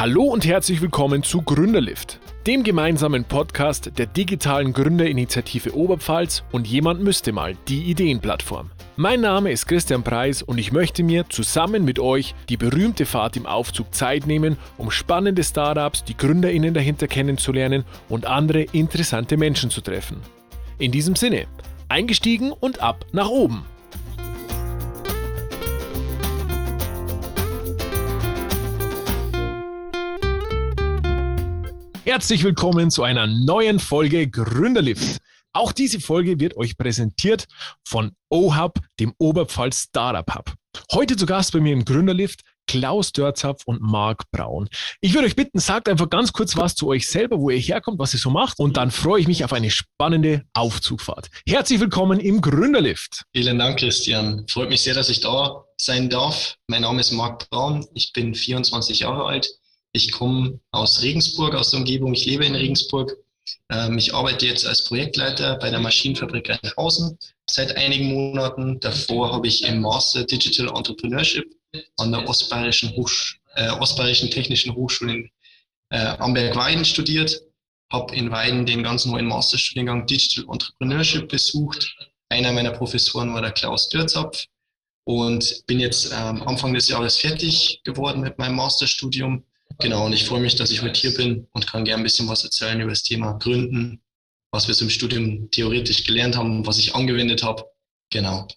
Hallo und herzlich willkommen zu Gründerlift, dem gemeinsamen Podcast der digitalen Gründerinitiative Oberpfalz und jemand müsste mal die Ideenplattform. Mein Name ist Christian Preis und ich möchte mir zusammen mit euch die berühmte Fahrt im Aufzug Zeit nehmen, um spannende Startups, die Gründerinnen dahinter kennenzulernen und andere interessante Menschen zu treffen. In diesem Sinne, eingestiegen und ab nach oben. Herzlich willkommen zu einer neuen Folge Gründerlift. Auch diese Folge wird euch präsentiert von OHub, dem Oberpfalz Startup Hub. Heute zu Gast bei mir im Gründerlift Klaus Dörzapf und Marc Braun. Ich würde euch bitten, sagt einfach ganz kurz was zu euch selber, wo ihr herkommt, was ihr so macht und dann freue ich mich auf eine spannende Aufzugfahrt. Herzlich willkommen im Gründerlift. Vielen Dank, Christian. Freut mich sehr, dass ich da sein darf. Mein Name ist Marc Braun. Ich bin 24 Jahre alt. Ich komme aus Regensburg, aus der Umgebung. Ich lebe in Regensburg. Ähm, ich arbeite jetzt als Projektleiter bei der Maschinenfabrik Rheinhausen seit einigen Monaten. Davor habe ich im Master Digital Entrepreneurship an der Ostbayerischen, Hochsch äh, Ostbayerischen Technischen Hochschule in äh, Amberg-Weiden studiert. Habe in Weiden den ganz neuen Masterstudiengang Digital Entrepreneurship besucht. Einer meiner Professoren war der Klaus Dürzapf und bin jetzt ähm, Anfang des Jahres fertig geworden mit meinem Masterstudium Genau, und ich freue mich, dass ich heute hier bin und kann gerne ein bisschen was erzählen über das Thema Gründen, was wir so im Studium theoretisch gelernt haben, was ich angewendet habe. Genau.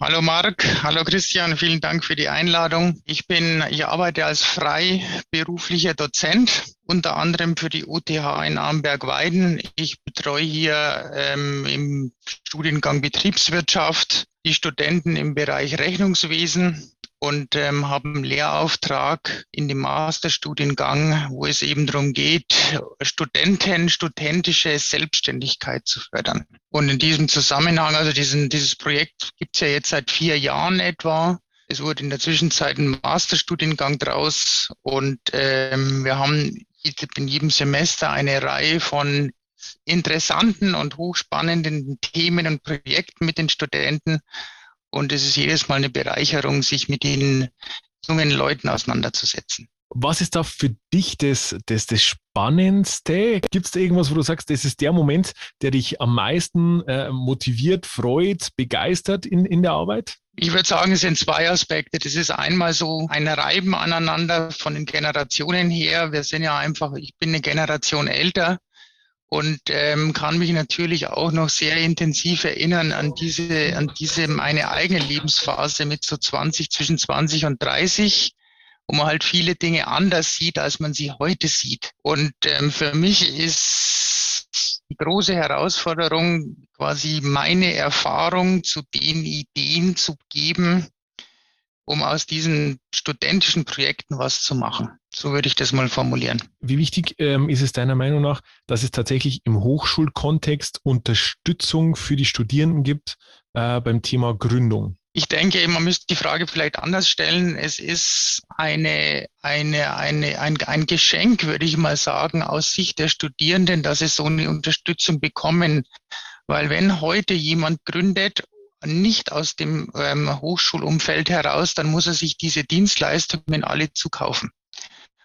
Hallo Marc, hallo Christian, vielen Dank für die Einladung. Ich bin, ich arbeite als freiberuflicher Dozent, unter anderem für die UTH in Amberg-Weiden. Ich betreue hier ähm, im Studiengang Betriebswirtschaft die Studenten im Bereich Rechnungswesen und ähm, habe einen Lehrauftrag in dem Masterstudiengang, wo es eben darum geht, Studenten, studentische Selbstständigkeit zu fördern. Und in diesem Zusammenhang, also diesen, dieses Projekt gibt es ja jetzt seit vier Jahren etwa. Es wurde in der Zwischenzeit ein Masterstudiengang draus und ähm, wir haben in jedem Semester eine Reihe von interessanten und hochspannenden Themen und Projekten mit den Studenten und es ist jedes Mal eine Bereicherung, sich mit den jungen Leuten auseinanderzusetzen. Was ist da für dich das, das, das Spannendste? Gibt es da irgendwas, wo du sagst, das ist der Moment, der dich am meisten äh, motiviert, freut, begeistert in, in der Arbeit? Ich würde sagen, es sind zwei Aspekte. Das ist einmal so ein Reiben aneinander von den Generationen her. Wir sind ja einfach, ich bin eine Generation älter und ähm, kann mich natürlich auch noch sehr intensiv erinnern an diese, an diese meine eigene Lebensphase mit so 20, zwischen 20 und 30, wo man halt viele Dinge anders sieht, als man sie heute sieht. Und ähm, für mich ist die große Herausforderung, quasi meine Erfahrung zu den Ideen zu geben, um aus diesen studentischen Projekten was zu machen. So würde ich das mal formulieren. Wie wichtig ähm, ist es deiner Meinung nach, dass es tatsächlich im Hochschulkontext Unterstützung für die Studierenden gibt äh, beim Thema Gründung? Ich denke, man müsste die Frage vielleicht anders stellen. Es ist eine, eine, eine, ein, ein Geschenk, würde ich mal sagen, aus Sicht der Studierenden, dass sie so eine Unterstützung bekommen. Weil wenn heute jemand gründet nicht aus dem ähm, Hochschulumfeld heraus, dann muss er sich diese Dienstleistungen alle zukaufen.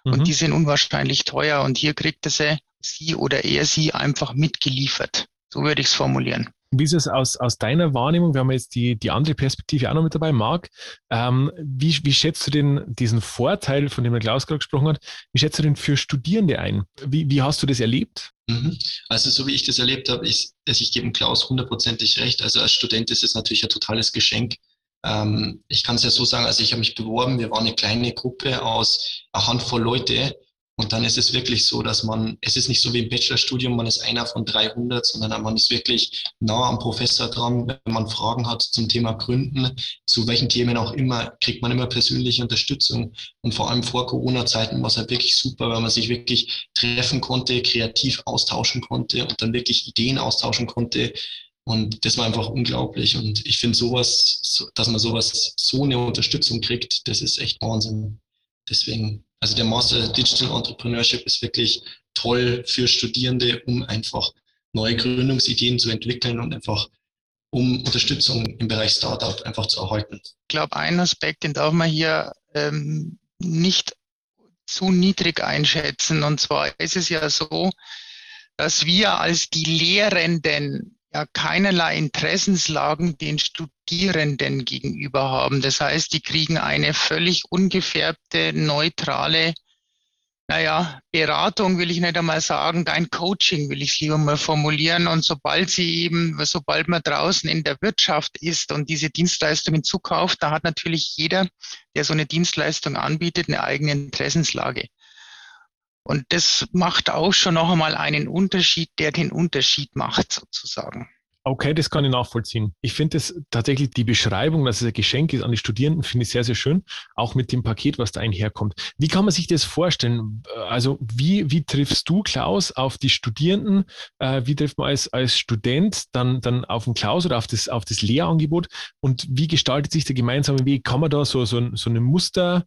Mhm. Und die sind unwahrscheinlich teuer und hier kriegt er sie, sie oder er sie einfach mitgeliefert. So würde ich es formulieren. Wie ist es aus, aus deiner Wahrnehmung? Wir haben jetzt die, die andere Perspektive auch noch mit dabei, Marc. Ähm, wie, wie schätzt du den, diesen Vorteil, von dem der Klaus gerade gesprochen hat, wie schätzt du den für Studierende ein? Wie, wie hast du das erlebt? Mhm. Also so wie ich das erlebt habe, ist, also ich gebe Klaus hundertprozentig recht. Also als Student ist es natürlich ein totales Geschenk. Ähm, ich kann es ja so sagen, also ich habe mich beworben, wir waren eine kleine Gruppe aus einer Handvoll Leute und dann ist es wirklich so, dass man, es ist nicht so wie im Bachelorstudium, man ist einer von 300, sondern man ist wirklich nah am Professor dran. Wenn man Fragen hat zum Thema Gründen, zu welchen Themen auch immer, kriegt man immer persönliche Unterstützung. Und vor allem vor Corona-Zeiten war es halt wirklich super, weil man sich wirklich treffen konnte, kreativ austauschen konnte und dann wirklich Ideen austauschen konnte. Und das war einfach unglaublich. Und ich finde sowas, dass man sowas, so eine Unterstützung kriegt, das ist echt Wahnsinn. Deswegen also der Master Digital Entrepreneurship ist wirklich toll für Studierende, um einfach neue Gründungsideen zu entwickeln und einfach um Unterstützung im Bereich Startup einfach zu erhalten. Ich glaube, ein Aspekt, den darf man hier ähm, nicht zu niedrig einschätzen. Und zwar ist es ja so, dass wir als die Lehrenden ja keinerlei Interessenslagen den Studierenden gegenüber haben. Das heißt, die kriegen eine völlig ungefärbte, neutrale, naja, Beratung will ich nicht einmal sagen, kein Coaching will ich lieber mal formulieren. Und sobald sie eben, sobald man draußen in der Wirtschaft ist und diese Dienstleistungen zukauft, da hat natürlich jeder, der so eine Dienstleistung anbietet, eine eigene Interessenslage. Und das macht auch schon noch einmal einen Unterschied, der den Unterschied macht, sozusagen. Okay, das kann ich nachvollziehen. Ich finde es tatsächlich die Beschreibung, dass es ein Geschenk ist an die Studierenden, finde ich sehr, sehr schön. Auch mit dem Paket, was da einherkommt. Wie kann man sich das vorstellen? Also, wie, wie triffst du, Klaus, auf die Studierenden? Äh, wie trifft man als, als Student dann, dann auf den Klaus oder auf das, auf das Lehrangebot? Und wie gestaltet sich der gemeinsame Weg? Kann man da so, so, so eine Muster,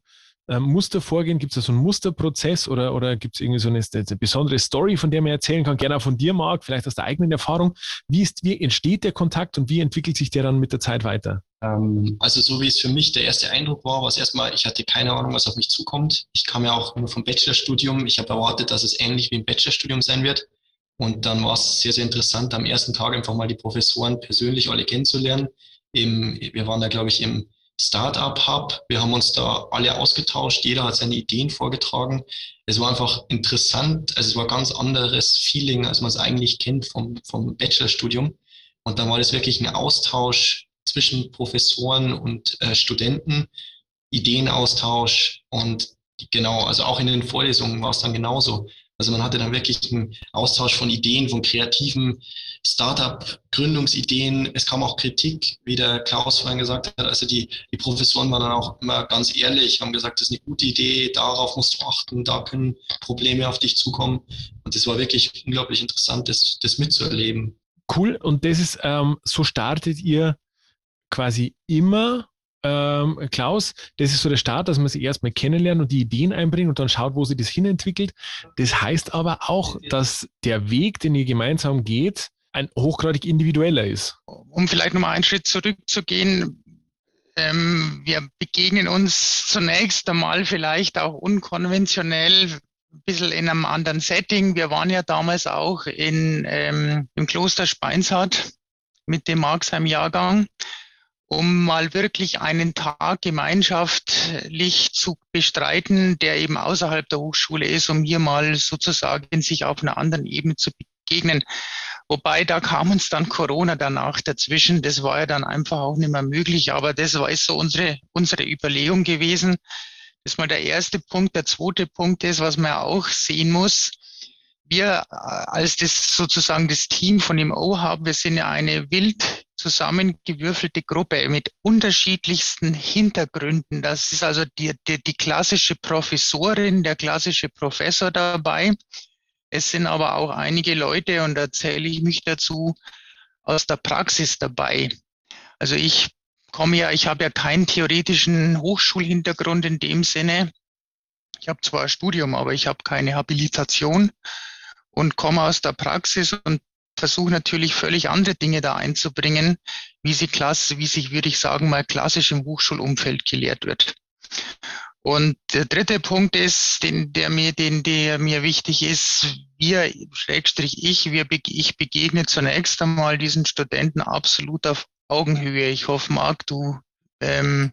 ähm, Muster vorgehen? Gibt es da so einen Musterprozess oder, oder gibt es irgendwie so eine, eine, besondere Story, von der man erzählen kann? Gerne auch von dir, Marc, vielleicht aus der eigenen Erfahrung. Wie, ist, wie entsteht der Kontakt und wie entwickelt sich der dann mit der Zeit weiter? Ähm, also so wie es für mich der erste Eindruck war, war es erstmal, ich hatte keine Ahnung, was auf mich zukommt. Ich kam ja auch nur vom Bachelorstudium. Ich habe erwartet, dass es ähnlich wie im Bachelorstudium sein wird. Und dann war es sehr, sehr interessant, am ersten Tag einfach mal die Professoren persönlich alle kennenzulernen. Im, wir waren da, glaube ich, im Startup Hub. Wir haben uns da alle ausgetauscht. Jeder hat seine Ideen vorgetragen. Es war einfach interessant. Also es war ein ganz anderes Feeling, als man es eigentlich kennt vom, vom Bachelorstudium. Und dann war das wirklich ein Austausch zwischen Professoren und äh, Studenten, Ideenaustausch und genau, also auch in den Vorlesungen war es dann genauso. Also man hatte dann wirklich einen Austausch von Ideen, von kreativen Startup-Gründungsideen. Es kam auch Kritik, wie der Klaus vorhin gesagt hat. Also die, die Professoren waren dann auch immer ganz ehrlich, haben gesagt, das ist eine gute Idee, darauf musst du achten, da können Probleme auf dich zukommen. Und das war wirklich unglaublich interessant, das, das mitzuerleben. Cool. Und das ist, ähm, so startet ihr quasi immer ähm, Klaus, das ist so der Start, dass man sich erstmal kennenlernt und die Ideen einbringt und dann schaut, wo sich das hinentwickelt. Das heißt aber auch, dass der Weg, den ihr gemeinsam geht, ein hochgradig individueller ist. Um vielleicht nochmal einen Schritt zurückzugehen, ähm, wir begegnen uns zunächst einmal vielleicht auch unkonventionell, ein bisschen in einem anderen Setting. Wir waren ja damals auch in, ähm, im Kloster Speinshardt mit dem Marxheim-Jahrgang um mal wirklich einen Tag gemeinschaftlich zu bestreiten, der eben außerhalb der Hochschule ist, um hier mal sozusagen sich auf einer anderen Ebene zu begegnen. Wobei da kam uns dann Corona danach dazwischen. Das war ja dann einfach auch nicht mehr möglich. Aber das war so unsere, unsere Überlegung gewesen. Das ist mal der erste Punkt. Der zweite Punkt ist, was man auch sehen muss. Wir äh, als das sozusagen das Team von dem O-Hub, wir sind ja eine wild zusammengewürfelte Gruppe mit unterschiedlichsten Hintergründen. Das ist also die, die, die klassische Professorin, der klassische Professor dabei. Es sind aber auch einige Leute, und da zähle ich mich dazu, aus der Praxis dabei. Also ich komme ja, ich habe ja keinen theoretischen Hochschulhintergrund in dem Sinne. Ich habe zwar ein Studium, aber ich habe keine Habilitation und komme aus der Praxis und versuche natürlich völlig andere Dinge da einzubringen, wie sie klasse, wie sich, würde ich sagen, mal klassisch im Hochschulumfeld gelehrt wird. Und der dritte Punkt ist, den, der mir, den, der mir wichtig ist, wir, Schrägstrich ich, wir, ich begegne zunächst einmal diesen Studenten absolut auf Augenhöhe. Ich hoffe, Marc, du, ähm,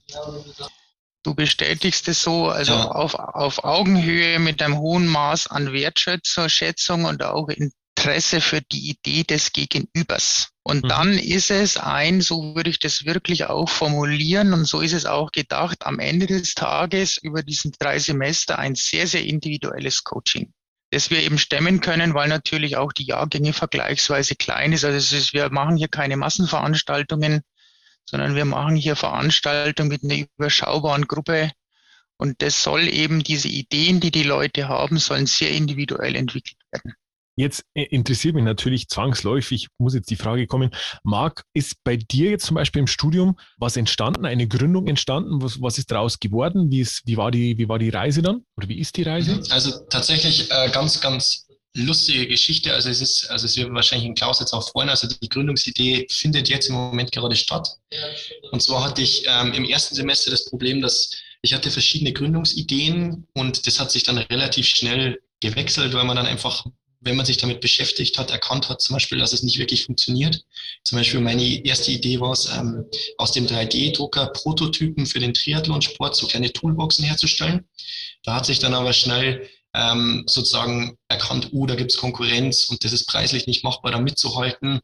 du bestätigst es so, also ja. auf, auf Augenhöhe mit einem hohen Maß an Wertschätzung und auch in Interesse für die Idee des Gegenübers. Und mhm. dann ist es ein, so würde ich das wirklich auch formulieren und so ist es auch gedacht, am Ende des Tages über diesen drei Semester ein sehr, sehr individuelles Coaching das wir eben stemmen können, weil natürlich auch die Jahrgänge vergleichsweise klein ist. Also ist, wir machen hier keine Massenveranstaltungen, sondern wir machen hier Veranstaltungen mit einer überschaubaren Gruppe. Und das soll eben diese Ideen, die die Leute haben, sollen sehr individuell entwickelt werden. Jetzt äh, interessiert mich natürlich zwangsläufig, muss jetzt die Frage kommen, Marc, ist bei dir jetzt zum Beispiel im Studium was entstanden, eine Gründung entstanden? Was, was ist daraus geworden? Wie, ist, wie, war die, wie war die Reise dann? Oder wie ist die Reise? Mhm. Also tatsächlich äh, ganz, ganz lustige Geschichte. Also es ist, also es wird wahrscheinlich in Klaus jetzt auch freuen. Also die Gründungsidee findet jetzt im Moment gerade statt. Und zwar hatte ich ähm, im ersten Semester das Problem, dass ich hatte verschiedene Gründungsideen und das hat sich dann relativ schnell gewechselt, weil man dann einfach, wenn man sich damit beschäftigt hat, erkannt hat zum Beispiel, dass es nicht wirklich funktioniert. Zum Beispiel meine erste Idee war es, ähm, aus dem 3D-Drucker Prototypen für den Triathlonsport so kleine Toolboxen herzustellen. Da hat sich dann aber schnell ähm, sozusagen erkannt, uh, da gibt es Konkurrenz und das ist preislich nicht machbar, da mitzuhalten.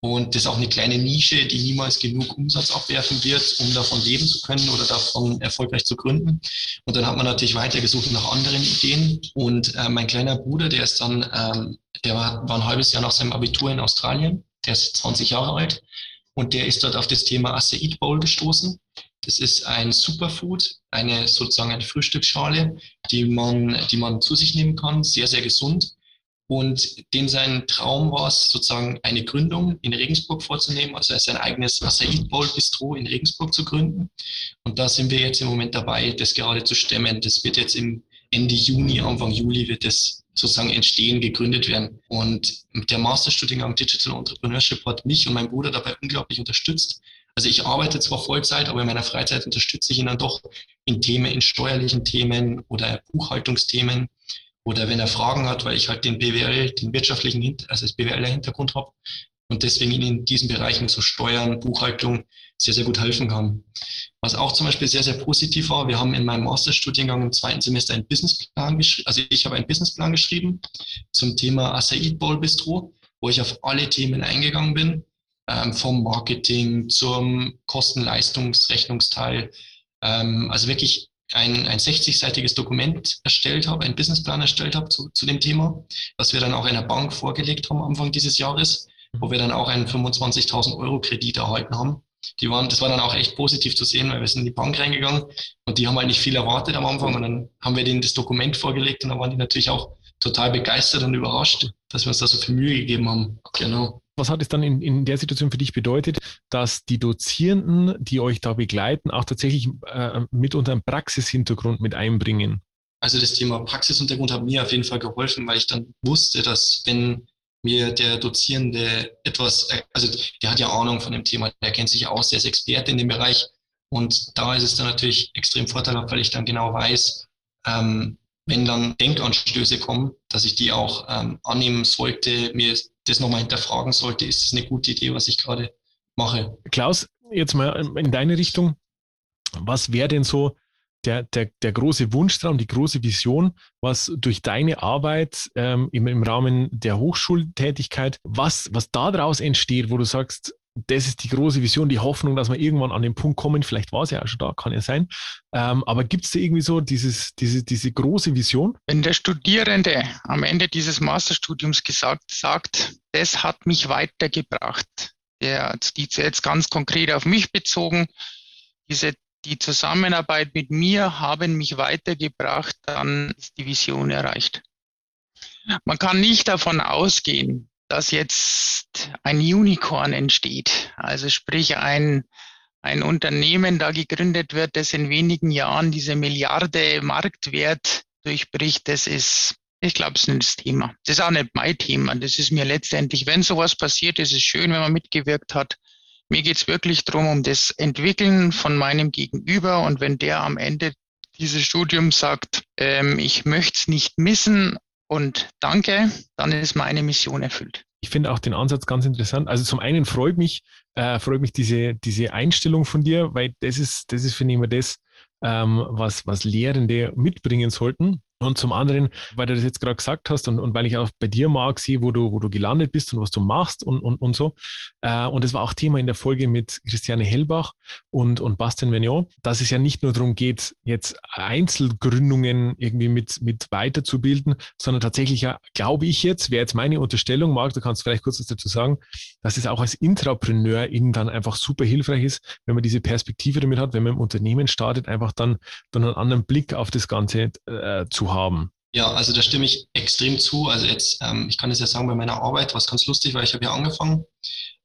Und das ist auch eine kleine Nische, die niemals genug Umsatz abwerfen wird, um davon leben zu können oder davon erfolgreich zu gründen. Und dann hat man natürlich weitergesucht nach anderen Ideen. Und äh, mein kleiner Bruder, der ist dann, ähm, der war, war ein halbes Jahr nach seinem Abitur in Australien. Der ist 20 Jahre alt. Und der ist dort auf das Thema Acai Bowl gestoßen. Das ist ein Superfood, eine sozusagen eine Frühstücksschale, die man, die man zu sich nehmen kann, sehr, sehr gesund und dem sein Traum war es, sozusagen eine Gründung in Regensburg vorzunehmen, also sein eigenes Acai Bowl Bistro in Regensburg zu gründen. Und da sind wir jetzt im Moment dabei, das gerade zu stemmen. Das wird jetzt im Ende Juni, Anfang Juli wird das sozusagen entstehen, gegründet werden. Und der Masterstudiengang Digital Entrepreneurship hat mich und mein Bruder dabei unglaublich unterstützt. Also ich arbeite zwar Vollzeit, aber in meiner Freizeit unterstütze ich ihn dann doch in Themen, in steuerlichen Themen oder Buchhaltungsthemen oder wenn er Fragen hat, weil ich halt den BWL, den wirtschaftlichen, also das BWL-Hintergrund habe und deswegen in diesen Bereichen so Steuern, Buchhaltung sehr, sehr gut helfen kann. Was auch zum Beispiel sehr, sehr positiv war, wir haben in meinem Masterstudiengang im zweiten Semester einen Businessplan geschrieben, also ich habe einen Businessplan geschrieben zum Thema Acai Bowl Bistro, wo ich auf alle Themen eingegangen bin, ähm, vom Marketing zum Kosten-Leistungsrechnungsteil, ähm, also wirklich ein, ein 60-seitiges Dokument erstellt habe, einen Businessplan erstellt habe zu, zu dem Thema, was wir dann auch einer Bank vorgelegt haben Anfang dieses Jahres, wo wir dann auch einen 25.000 Euro Kredit erhalten haben. Die waren, das war dann auch echt positiv zu sehen, weil wir sind in die Bank reingegangen und die haben halt nicht viel erwartet am Anfang und dann haben wir denen das Dokument vorgelegt und dann waren die natürlich auch total begeistert und überrascht, dass wir uns da so viel Mühe gegeben haben. Genau. Was hat es dann in, in der Situation für dich bedeutet, dass die Dozierenden, die euch da begleiten, auch tatsächlich äh, mitunter einen Praxishintergrund mit einbringen? Also das Thema Praxishintergrund hat mir auf jeden Fall geholfen, weil ich dann wusste, dass wenn mir der Dozierende etwas, also der hat ja Ahnung von dem Thema, der kennt sich aus, der ist Experte in dem Bereich. Und da ist es dann natürlich extrem vorteilhaft, weil ich dann genau weiß, ähm, wenn dann Denkanstöße kommen, dass ich die auch ähm, annehmen sollte, mir das nochmal hinterfragen sollte, ist es eine gute Idee, was ich gerade mache. Klaus, jetzt mal in deine Richtung. Was wäre denn so der, der, der große Wunschtraum, die große Vision, was durch deine Arbeit ähm, im, im Rahmen der Hochschultätigkeit, was, was daraus entsteht, wo du sagst, das ist die große Vision, die Hoffnung, dass wir irgendwann an den Punkt kommen. Vielleicht war es ja auch schon da, kann ja sein. Ähm, aber gibt es da irgendwie so dieses, diese, diese große Vision? Wenn der Studierende am Ende dieses Masterstudiums gesagt sagt, das hat mich weitergebracht, der, die jetzt ganz konkret auf mich bezogen, diese, die Zusammenarbeit mit mir haben mich weitergebracht, dann ist die Vision erreicht. Man kann nicht davon ausgehen, dass jetzt ein Unicorn entsteht. Also sprich ein, ein Unternehmen da gegründet wird, das in wenigen Jahren diese Milliarde Marktwert durchbricht, das ist, ich glaube, es ist das Thema. Das ist auch nicht mein Thema. Das ist mir letztendlich, wenn sowas passiert, ist es schön, wenn man mitgewirkt hat. Mir geht es wirklich darum, um das Entwickeln von meinem Gegenüber. Und wenn der am Ende dieses Studiums sagt, ähm, ich möchte es nicht missen und danke, dann ist meine Mission erfüllt. Ich finde auch den Ansatz ganz interessant. Also zum einen freut mich, äh, freut mich diese, diese Einstellung von dir, weil das ist, das ist, finde ich immer das, ähm, was, was Lehrende mitbringen sollten. Und zum anderen, weil du das jetzt gerade gesagt hast und, und weil ich auch bei dir mag, sehe, wo du, wo du gelandet bist und was du machst und, und, und so. Äh, und das war auch Thema in der Folge mit Christiane Hellbach und, und Bastien Vignon, dass es ja nicht nur darum geht, jetzt Einzelgründungen irgendwie mit, mit weiterzubilden, sondern tatsächlich ja, glaube ich jetzt, wäre jetzt meine Unterstellung, Marc, du kannst vielleicht kurz was dazu sagen, dass es auch als Intrapreneur eben dann einfach super hilfreich ist, wenn man diese Perspektive damit hat, wenn man im Unternehmen startet, einfach dann, dann einen anderen Blick auf das Ganze äh, zu haben. Ja, also da stimme ich extrem zu. Also jetzt, ähm, ich kann es ja sagen, bei meiner Arbeit war es ganz lustig, weil ich habe ja angefangen.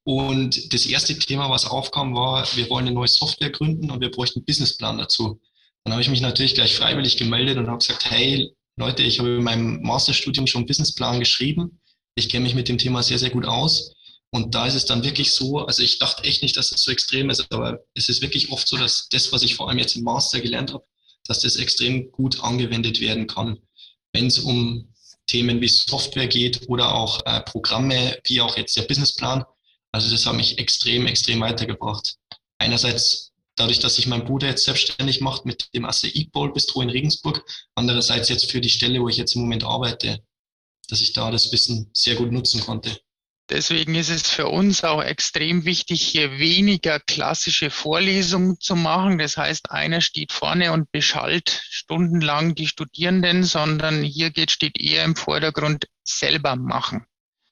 Und das erste Thema, was aufkam, war, wir wollen eine neue Software gründen und wir bräuchten einen Businessplan dazu. Dann habe ich mich natürlich gleich freiwillig gemeldet und habe gesagt, hey Leute, ich habe in meinem Masterstudium schon einen Businessplan geschrieben. Ich kenne mich mit dem Thema sehr, sehr gut aus. Und da ist es dann wirklich so, also ich dachte echt nicht, dass es so extrem ist, aber es ist wirklich oft so, dass das, was ich vor allem jetzt im Master gelernt habe, dass das extrem gut angewendet werden kann, wenn es um Themen wie Software geht oder auch äh, Programme, wie auch jetzt der Businessplan. Also das hat mich extrem, extrem weitergebracht. Einerseits dadurch, dass sich mein Bruder jetzt selbstständig macht mit dem ACI Bowl Bistro in Regensburg. Andererseits jetzt für die Stelle, wo ich jetzt im Moment arbeite, dass ich da das Wissen sehr gut nutzen konnte. Deswegen ist es für uns auch extrem wichtig, hier weniger klassische Vorlesungen zu machen. Das heißt, einer steht vorne und beschallt stundenlang die Studierenden, sondern hier geht, steht eher im Vordergrund selber machen.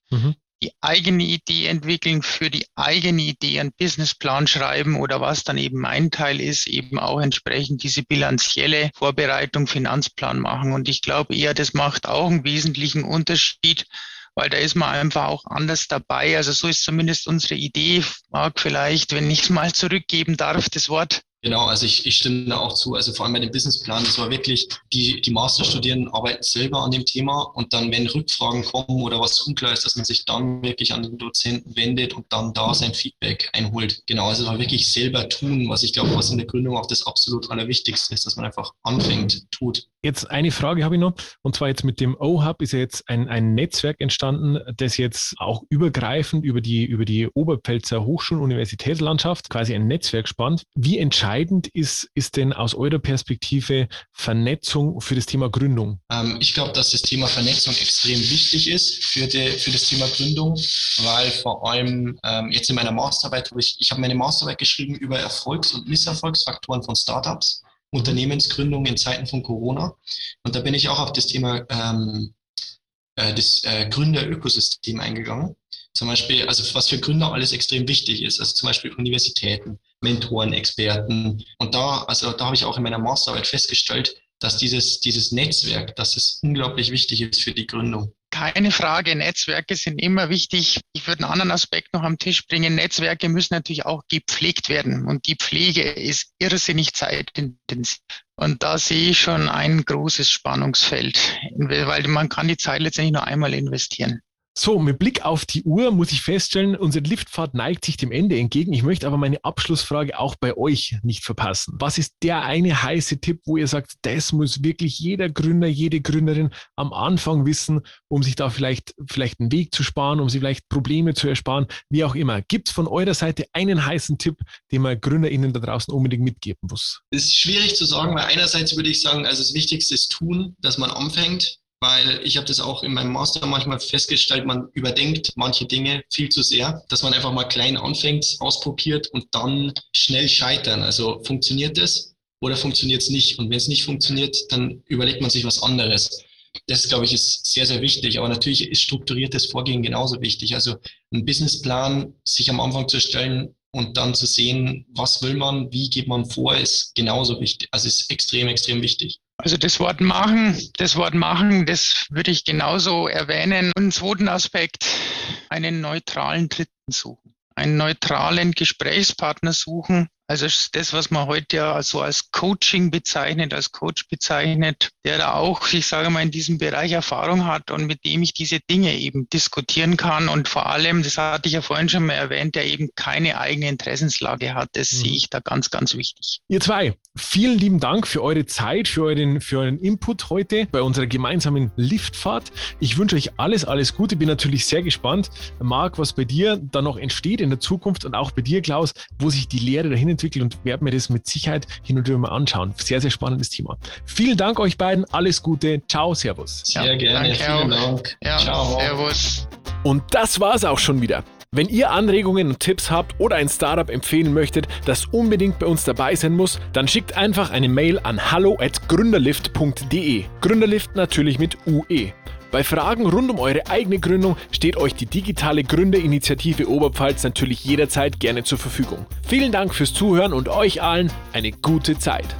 Mhm die eigene Idee entwickeln, für die eigene Idee einen Businessplan schreiben oder was dann eben mein Teil ist, eben auch entsprechend diese bilanzielle Vorbereitung, Finanzplan machen. Und ich glaube eher, das macht auch einen wesentlichen Unterschied, weil da ist man einfach auch anders dabei. Also so ist zumindest unsere Idee, mag vielleicht, wenn ich es mal zurückgeben darf, das Wort Genau, also ich, ich stimme da auch zu. Also vor allem bei dem Businessplan, das war wirklich, die, die Masterstudierenden arbeiten selber an dem Thema und dann, wenn Rückfragen kommen oder was unklar ist, dass man sich dann wirklich an den Dozenten wendet und dann da sein Feedback einholt. Genau, also war wirklich selber tun, was ich glaube, was in der Gründung auch das absolut Allerwichtigste ist, dass man einfach anfängt, tut. Jetzt eine Frage habe ich noch, und zwar jetzt mit dem O-Hub ist ja jetzt ein, ein Netzwerk entstanden, das jetzt auch übergreifend über die, über die Oberpfälzer Hochschul- und Universitätslandschaft quasi ein Netzwerk spannt. Wie entscheidend entscheidend ist, ist denn aus eurer Perspektive Vernetzung für das Thema Gründung? Ähm, ich glaube, dass das Thema Vernetzung extrem wichtig ist für, die, für das Thema Gründung, weil vor allem ähm, jetzt in meiner Masterarbeit habe ich, ich habe meine Masterarbeit geschrieben über Erfolgs- und Misserfolgsfaktoren von Startups, Unternehmensgründung in Zeiten von Corona. Und da bin ich auch auf das Thema ähm, äh, das äh, Gründerökosystem eingegangen. Zum Beispiel, also was für Gründer alles extrem wichtig ist, also zum Beispiel Universitäten, Mentoren, Experten. Und da, also da habe ich auch in meiner Masterarbeit festgestellt, dass dieses, dieses Netzwerk, dass es unglaublich wichtig ist für die Gründung. Keine Frage, Netzwerke sind immer wichtig. Ich würde einen anderen Aspekt noch am Tisch bringen. Netzwerke müssen natürlich auch gepflegt werden. Und die Pflege ist irrsinnig zeitintensiv. Und da sehe ich schon ein großes Spannungsfeld, weil man kann die Zeit letztendlich nur einmal investieren. So, mit Blick auf die Uhr muss ich feststellen, unsere Liftfahrt neigt sich dem Ende entgegen. Ich möchte aber meine Abschlussfrage auch bei euch nicht verpassen. Was ist der eine heiße Tipp, wo ihr sagt, das muss wirklich jeder Gründer, jede Gründerin am Anfang wissen, um sich da vielleicht, vielleicht einen Weg zu sparen, um sich vielleicht Probleme zu ersparen, wie auch immer. Gibt es von eurer Seite einen heißen Tipp, den man GründerInnen da draußen unbedingt mitgeben muss? Das ist schwierig zu sagen, weil einerseits würde ich sagen, also das Wichtigste ist tun, dass man anfängt weil ich habe das auch in meinem Master manchmal festgestellt, man überdenkt manche Dinge viel zu sehr, dass man einfach mal klein anfängt, ausprobiert und dann schnell scheitern. Also funktioniert das oder funktioniert es nicht? Und wenn es nicht funktioniert, dann überlegt man sich was anderes. Das, glaube ich, ist sehr, sehr wichtig. Aber natürlich ist strukturiertes Vorgehen genauso wichtig. Also ein Businessplan sich am Anfang zu stellen und dann zu sehen, was will man, wie geht man vor, ist genauso wichtig. Also ist extrem, extrem wichtig. Also das Wort machen, das Wort machen, das würde ich genauso erwähnen. Und einen zweiten Aspekt, einen neutralen Dritten suchen, einen neutralen Gesprächspartner suchen, also das, was man heute ja so als Coaching bezeichnet, als Coach bezeichnet, der da auch, ich sage mal, in diesem Bereich Erfahrung hat und mit dem ich diese Dinge eben diskutieren kann und vor allem, das hatte ich ja vorhin schon mal erwähnt, der eben keine eigene Interessenslage hat. Das mhm. sehe ich da ganz, ganz wichtig. Ihr zwei, vielen lieben Dank für eure Zeit, für euren, für euren Input heute bei unserer gemeinsamen Liftfahrt. Ich wünsche euch alles, alles Gute. Bin natürlich sehr gespannt, Marc, was bei dir da noch entsteht in der Zukunft und auch bei dir, Klaus, wo sich die Lehre dahin entwickelt und werde mir das mit Sicherheit hin und wieder mal anschauen. Sehr, sehr spannendes Thema. Vielen Dank euch beiden. Alles Gute. Ciao, Servus. Sehr ja, gerne. Danke Vielen auch. Dank. Ja, Ciao. Servus. Und das war es auch schon wieder. Wenn ihr Anregungen und Tipps habt oder ein Startup empfehlen möchtet, das unbedingt bei uns dabei sein muss, dann schickt einfach eine Mail an hallo@gründerlift.de. Gründerlift natürlich mit UE. Bei Fragen rund um eure eigene Gründung steht euch die digitale Gründerinitiative Oberpfalz natürlich jederzeit gerne zur Verfügung. Vielen Dank fürs Zuhören und euch allen eine gute Zeit.